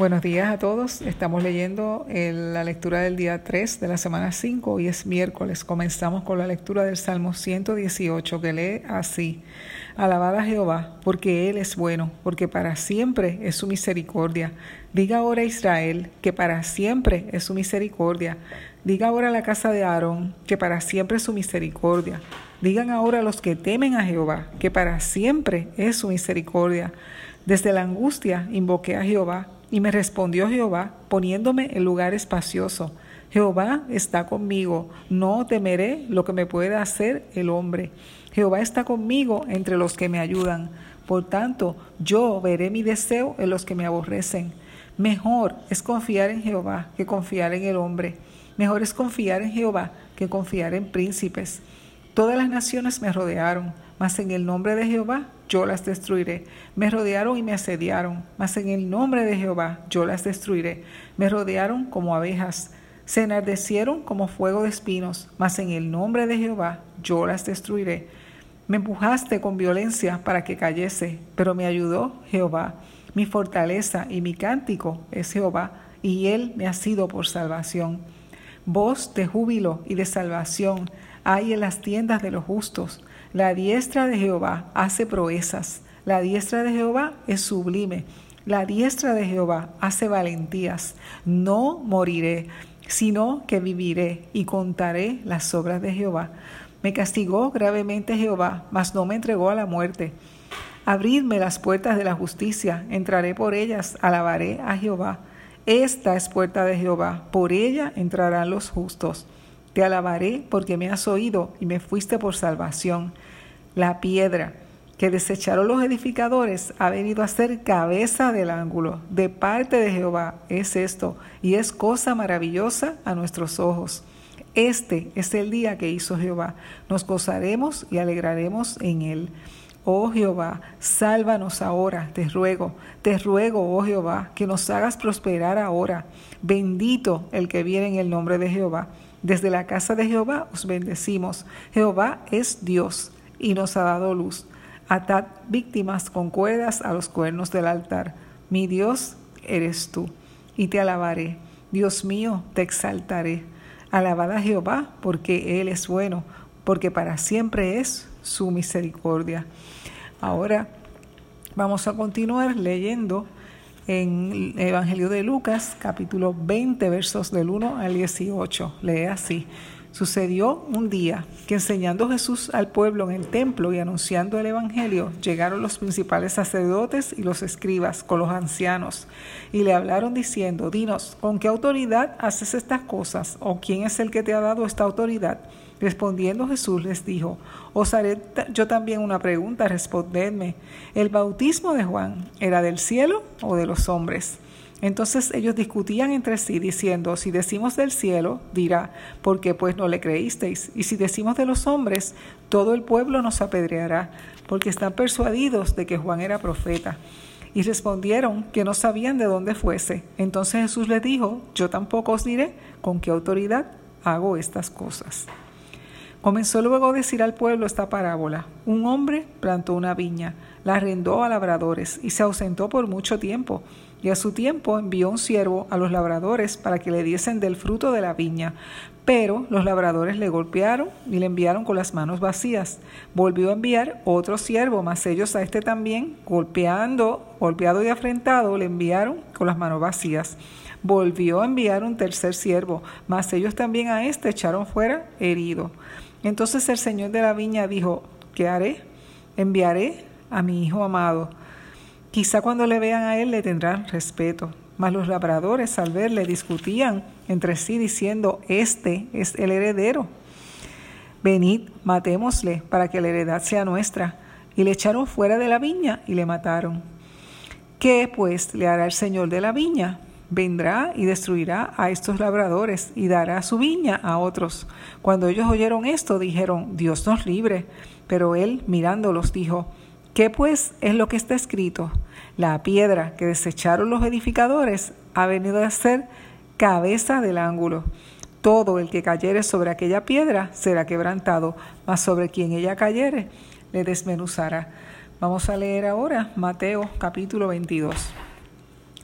Buenos días a todos. Estamos leyendo la lectura del día 3 de la semana 5. Hoy es miércoles. Comenzamos con la lectura del Salmo 118 que lee así. Alabad a Jehová, porque Él es bueno, porque para siempre es su misericordia. Diga ahora a Israel, que para siempre es su misericordia. Diga ahora a la casa de Aarón, que para siempre es su misericordia. Digan ahora a los que temen a Jehová, que para siempre es su misericordia. Desde la angustia invoqué a Jehová y me respondió Jehová, poniéndome en lugar espacioso. Jehová está conmigo, no temeré lo que me pueda hacer el hombre. Jehová está conmigo entre los que me ayudan. Por tanto, yo veré mi deseo en los que me aborrecen. Mejor es confiar en Jehová que confiar en el hombre. Mejor es confiar en Jehová que confiar en príncipes. Todas las naciones me rodearon, mas en el nombre de Jehová yo las destruiré. Me rodearon y me asediaron, mas en el nombre de Jehová yo las destruiré. Me rodearon como abejas, se enardecieron como fuego de espinos, mas en el nombre de Jehová yo las destruiré. Me empujaste con violencia para que cayese, pero me ayudó Jehová. Mi fortaleza y mi cántico es Jehová, y él me ha sido por salvación. Voz de júbilo y de salvación hay en las tiendas de los justos. La diestra de Jehová hace proezas. La diestra de Jehová es sublime. La diestra de Jehová hace valentías. No moriré, sino que viviré y contaré las obras de Jehová. Me castigó gravemente Jehová, mas no me entregó a la muerte. Abridme las puertas de la justicia, entraré por ellas, alabaré a Jehová. Esta es puerta de Jehová, por ella entrarán los justos. Te alabaré porque me has oído y me fuiste por salvación. La piedra que desecharon los edificadores ha venido a ser cabeza del ángulo. De parte de Jehová es esto y es cosa maravillosa a nuestros ojos. Este es el día que hizo Jehová. Nos gozaremos y alegraremos en él. Oh Jehová, sálvanos ahora, te ruego, te ruego, oh Jehová, que nos hagas prosperar ahora. Bendito el que viene en el nombre de Jehová. Desde la casa de Jehová os bendecimos. Jehová es Dios y nos ha dado luz. Atad víctimas con cuerdas a los cuernos del altar. Mi Dios eres tú, y te alabaré. Dios mío, te exaltaré. Alabad a Jehová, porque Él es bueno, porque para siempre es su misericordia. Ahora vamos a continuar leyendo en el Evangelio de Lucas, capítulo 20, versos del 1 al 18. Lee así. Sucedió un día que enseñando Jesús al pueblo en el templo y anunciando el Evangelio, llegaron los principales sacerdotes y los escribas con los ancianos y le hablaron diciendo, dinos, ¿con qué autoridad haces estas cosas? ¿O quién es el que te ha dado esta autoridad? Respondiendo Jesús les dijo, os haré yo también una pregunta, respondedme, ¿el bautismo de Juan era del cielo o de los hombres? Entonces ellos discutían entre sí, diciendo, si decimos del cielo, dirá, ¿por qué pues no le creísteis? Y si decimos de los hombres, todo el pueblo nos apedreará, porque están persuadidos de que Juan era profeta. Y respondieron que no sabían de dónde fuese. Entonces Jesús les dijo, yo tampoco os diré con qué autoridad hago estas cosas. Comenzó luego a decir al pueblo esta parábola. Un hombre plantó una viña, la arrendó a labradores y se ausentó por mucho tiempo. Y a su tiempo envió un siervo a los labradores para que le diesen del fruto de la viña. Pero los labradores le golpearon y le enviaron con las manos vacías. Volvió a enviar otro siervo, mas ellos a este también, golpeando, golpeado y afrentado, le enviaron con las manos vacías. Volvió a enviar un tercer siervo, mas ellos también a este echaron fuera herido. Entonces el Señor de la viña dijo, ¿qué haré? Enviaré a mi hijo amado. Quizá cuando le vean a él le tendrán respeto. Mas los labradores al verle discutían entre sí diciendo, este es el heredero. Venid, matémosle para que la heredad sea nuestra. Y le echaron fuera de la viña y le mataron. ¿Qué pues le hará el Señor de la viña? vendrá y destruirá a estos labradores y dará su viña a otros. Cuando ellos oyeron esto, dijeron, Dios nos libre. Pero él, mirándolos, dijo, ¿qué pues es lo que está escrito? La piedra que desecharon los edificadores ha venido a ser cabeza del ángulo. Todo el que cayere sobre aquella piedra será quebrantado, mas sobre quien ella cayere le desmenuzará. Vamos a leer ahora Mateo capítulo 22.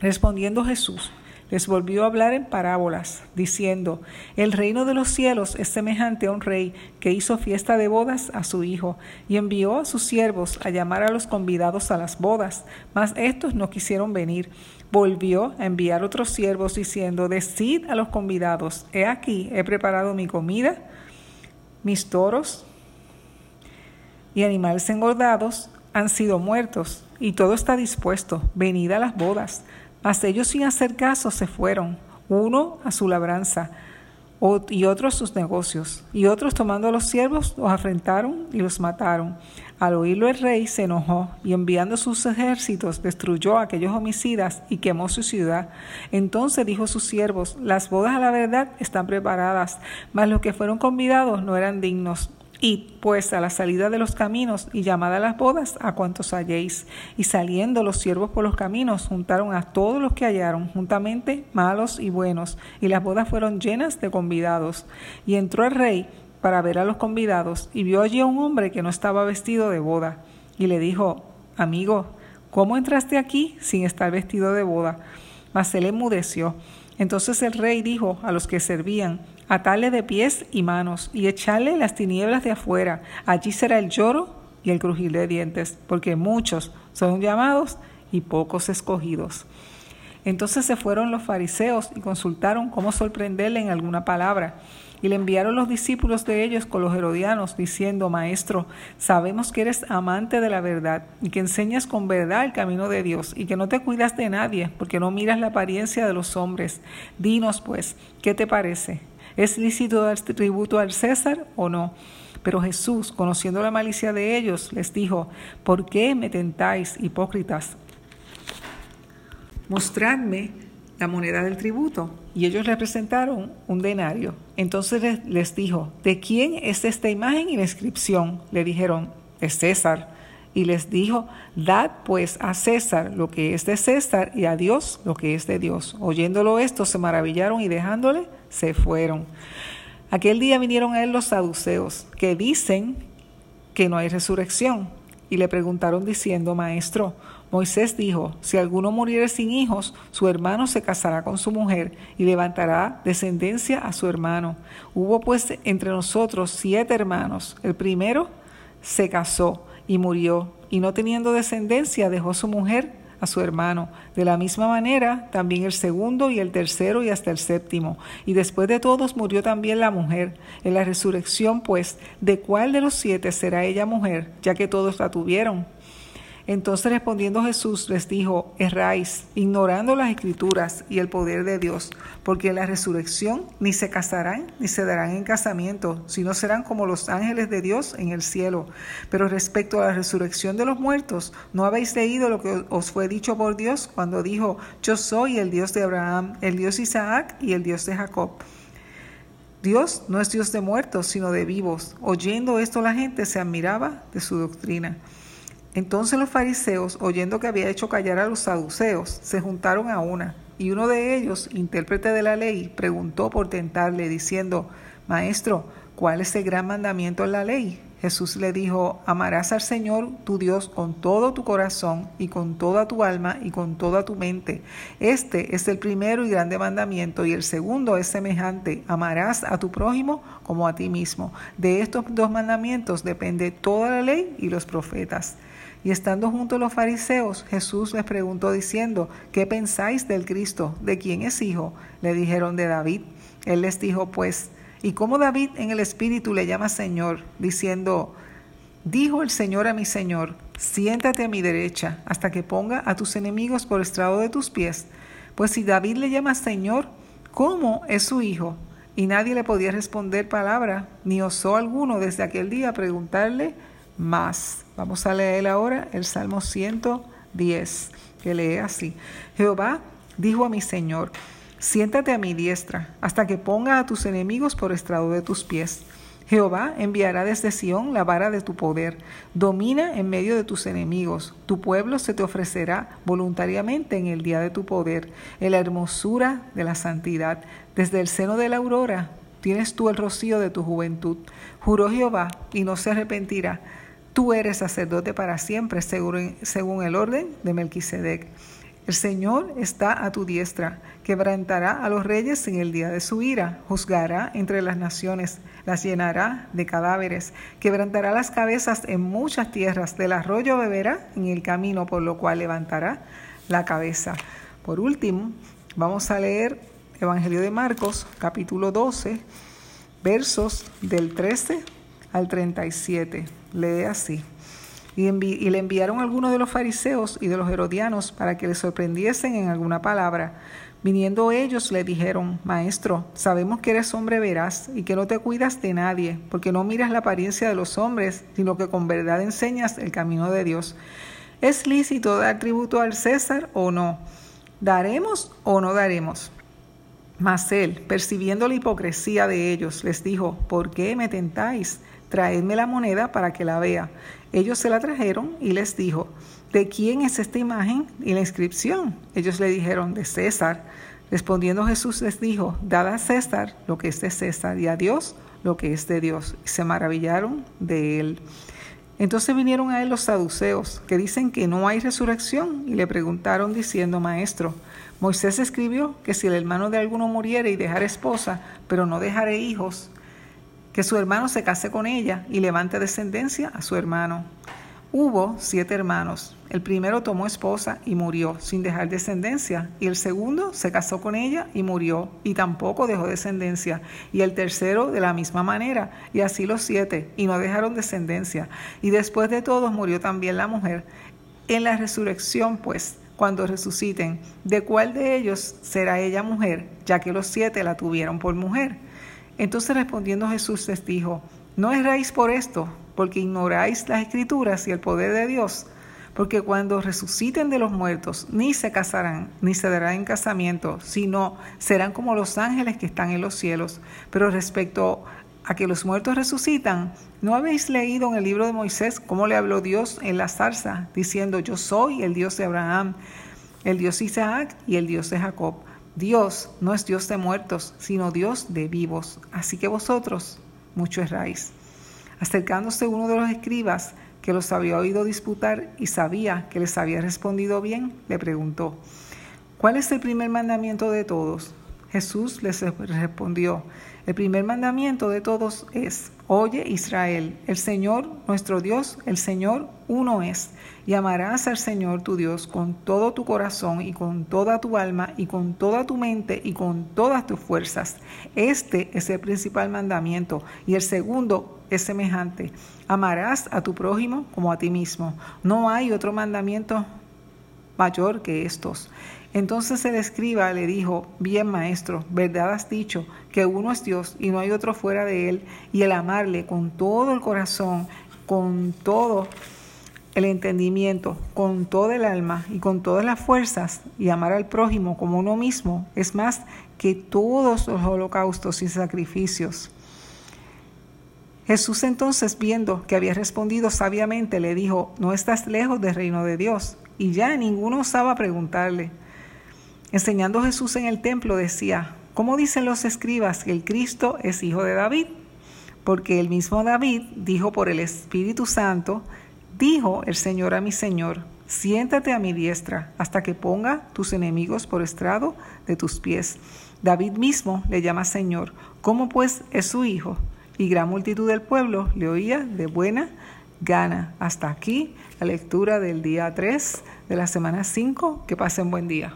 Respondiendo Jesús, les volvió a hablar en parábolas, diciendo, El reino de los cielos es semejante a un rey que hizo fiesta de bodas a su hijo, y envió a sus siervos a llamar a los convidados a las bodas, mas estos no quisieron venir. Volvió a enviar otros siervos, diciendo, Decid a los convidados, he aquí, he preparado mi comida, mis toros y animales engordados han sido muertos, y todo está dispuesto, venid a las bodas. Mas ellos sin hacer caso se fueron, uno a su labranza y otro a sus negocios. Y otros tomando a los siervos los afrentaron y los mataron. Al oírlo el rey se enojó y enviando sus ejércitos destruyó a aquellos homicidas y quemó su ciudad. Entonces dijo a sus siervos, las bodas a la verdad están preparadas, mas los que fueron convidados no eran dignos. Y pues a la salida de los caminos y llamada a las bodas a cuantos halléis. Y saliendo los siervos por los caminos juntaron a todos los que hallaron, juntamente malos y buenos, y las bodas fueron llenas de convidados. Y entró el rey para ver a los convidados, y vio allí a un hombre que no estaba vestido de boda. Y le dijo, Amigo, ¿cómo entraste aquí sin estar vestido de boda? Mas él enmudeció. Entonces el rey dijo a los que servían, atarle de pies y manos y echarle las tinieblas de afuera. Allí será el lloro y el crujir de dientes, porque muchos son llamados y pocos escogidos. Entonces se fueron los fariseos y consultaron cómo sorprenderle en alguna palabra. Y le enviaron los discípulos de ellos con los herodianos, diciendo, Maestro, sabemos que eres amante de la verdad y que enseñas con verdad el camino de Dios y que no te cuidas de nadie, porque no miras la apariencia de los hombres. Dinos, pues, ¿qué te parece? ¿Es lícito dar tributo al César o no? Pero Jesús, conociendo la malicia de ellos, les dijo, ¿por qué me tentáis, hipócritas? Mostradme la moneda del tributo. Y ellos le presentaron un denario. Entonces les dijo, ¿de quién es esta imagen y la inscripción? Le dijeron, de César. Y les dijo, dad pues a César lo que es de César y a Dios lo que es de Dios. Oyéndolo esto, se maravillaron y dejándole, se fueron. Aquel día vinieron a él los saduceos, que dicen que no hay resurrección, y le preguntaron diciendo, Maestro, Moisés dijo, si alguno muriere sin hijos, su hermano se casará con su mujer y levantará descendencia a su hermano. Hubo pues entre nosotros siete hermanos. El primero se casó y murió, y no teniendo descendencia dejó su mujer a su hermano. De la misma manera, también el segundo y el tercero y hasta el séptimo. Y después de todos murió también la mujer. En la resurrección, pues, ¿de cuál de los siete será ella mujer, ya que todos la tuvieron? Entonces respondiendo Jesús les dijo, erráis, ignorando las escrituras y el poder de Dios, porque en la resurrección ni se casarán ni se darán en casamiento, sino serán como los ángeles de Dios en el cielo. Pero respecto a la resurrección de los muertos, ¿no habéis leído lo que os fue dicho por Dios cuando dijo, yo soy el Dios de Abraham, el Dios de Isaac y el Dios de Jacob? Dios no es Dios de muertos, sino de vivos. Oyendo esto la gente se admiraba de su doctrina. Entonces los fariseos, oyendo que había hecho callar a los saduceos, se juntaron a una, y uno de ellos, intérprete de la ley, preguntó por tentarle, diciendo, Maestro, ¿cuál es el gran mandamiento en la ley? Jesús le dijo, amarás al Señor tu Dios con todo tu corazón y con toda tu alma y con toda tu mente. Este es el primero y grande mandamiento y el segundo es semejante, amarás a tu prójimo como a ti mismo. De estos dos mandamientos depende toda la ley y los profetas. Y estando junto a los fariseos, Jesús les preguntó diciendo, ¿qué pensáis del Cristo? ¿De quién es hijo? Le dijeron de David. Él les dijo, pues, ¿y cómo David en el Espíritu le llama Señor? Diciendo, dijo el Señor a mi Señor, siéntate a mi derecha hasta que ponga a tus enemigos por estrado de tus pies. Pues si David le llama Señor, ¿cómo es su hijo? Y nadie le podía responder palabra, ni osó alguno desde aquel día preguntarle más. Vamos a leer ahora el Salmo 110, que lee así. Jehová dijo a mi Señor, siéntate a mi diestra, hasta que ponga a tus enemigos por estrado de tus pies. Jehová enviará desde Sión la vara de tu poder. Domina en medio de tus enemigos. Tu pueblo se te ofrecerá voluntariamente en el día de tu poder, en la hermosura de la santidad. Desde el seno de la aurora tienes tú el rocío de tu juventud. Juró Jehová y no se arrepentirá Tú eres sacerdote para siempre, según, el orden de Melquisedec. el Señor está a tu diestra, quebrantará a los reyes en el día de su ira, juzgará entre las naciones, las llenará de cadáveres, quebrantará las cabezas en muchas tierras, del arroyo beberá en el camino, por lo cual levantará la cabeza. Por último, vamos a leer Evangelio de Marcos, capítulo 12, versos del 13 al 37. Lee así. Y, le enviaron algunos de los fariseos y de los herodianos para que le sorprendiesen en alguna palabra. Viniendo ellos le dijeron, Maestro, sabemos que eres hombre veraz y que no te cuidas de nadie, porque no miras la apariencia de los hombres, sino que con verdad enseñas el camino de Dios. ¿Es lícito dar tributo al César o no? ¿Daremos o no daremos? Mas él, percibiendo la hipocresía de ellos, les dijo, ¿por qué me tentáis? Traedme la moneda para que la vea. Ellos se la trajeron y les dijo, ¿de quién es esta imagen y la inscripción? Ellos le dijeron, de César. Respondiendo Jesús les dijo, dad a César lo que es de César y a Dios lo que es de Dios. Se maravillaron de él. Entonces vinieron a él los saduceos, que dicen que no hay resurrección, y le preguntaron diciendo, Maestro, Moisés escribió que si el hermano de alguno muriere y dejara esposa, pero no dejare hijos, que su hermano se case con ella y levante descendencia a su hermano. Hubo siete hermanos. El primero tomó esposa y murió sin dejar descendencia, y el segundo se casó con ella y murió, y tampoco dejó descendencia, y el tercero de la misma manera, y así los siete, y no dejaron descendencia. Y después de todos murió también la mujer. En la resurrección, pues, cuando resuciten, ¿de cuál de ellos será ella mujer, ya que los siete la tuvieron por mujer? Entonces respondiendo Jesús les dijo, no erráis por esto, porque ignoráis las escrituras y el poder de Dios, porque cuando resuciten de los muertos, ni se casarán, ni se darán en casamiento, sino serán como los ángeles que están en los cielos. Pero respecto a que los muertos resucitan, ¿no habéis leído en el libro de Moisés cómo le habló Dios en la zarza, diciendo, yo soy el Dios de Abraham, el Dios de Isaac y el Dios de Jacob? Dios no es Dios de muertos, sino Dios de vivos. Así que vosotros mucho erráis. Acercándose uno de los escribas, que los había oído disputar y sabía que les había respondido bien, le preguntó, ¿cuál es el primer mandamiento de todos? Jesús les respondió, el primer mandamiento de todos es, oye Israel, el Señor nuestro Dios, el Señor uno es, y amarás al Señor tu Dios con todo tu corazón y con toda tu alma y con toda tu mente y con todas tus fuerzas. Este es el principal mandamiento y el segundo es semejante, amarás a tu prójimo como a ti mismo. No hay otro mandamiento mayor que estos. Entonces el escriba le dijo, bien maestro, verdad has dicho que uno es Dios y no hay otro fuera de él, y el amarle con todo el corazón, con todo el entendimiento, con toda el alma y con todas las fuerzas, y amar al prójimo como uno mismo, es más que todos los holocaustos y sacrificios. Jesús entonces, viendo que había respondido sabiamente, le dijo, no estás lejos del reino de Dios. Y ya ninguno osaba preguntarle. Enseñando Jesús en el templo decía, ¿cómo dicen los escribas que el Cristo es hijo de David? Porque el mismo David dijo por el Espíritu Santo, dijo el Señor a mi Señor, siéntate a mi diestra hasta que ponga tus enemigos por estrado de tus pies. David mismo le llama Señor, ¿cómo pues es su hijo? Y gran multitud del pueblo le oía de buena gana. Hasta aquí la lectura del día 3 de la semana 5. Que pasen buen día.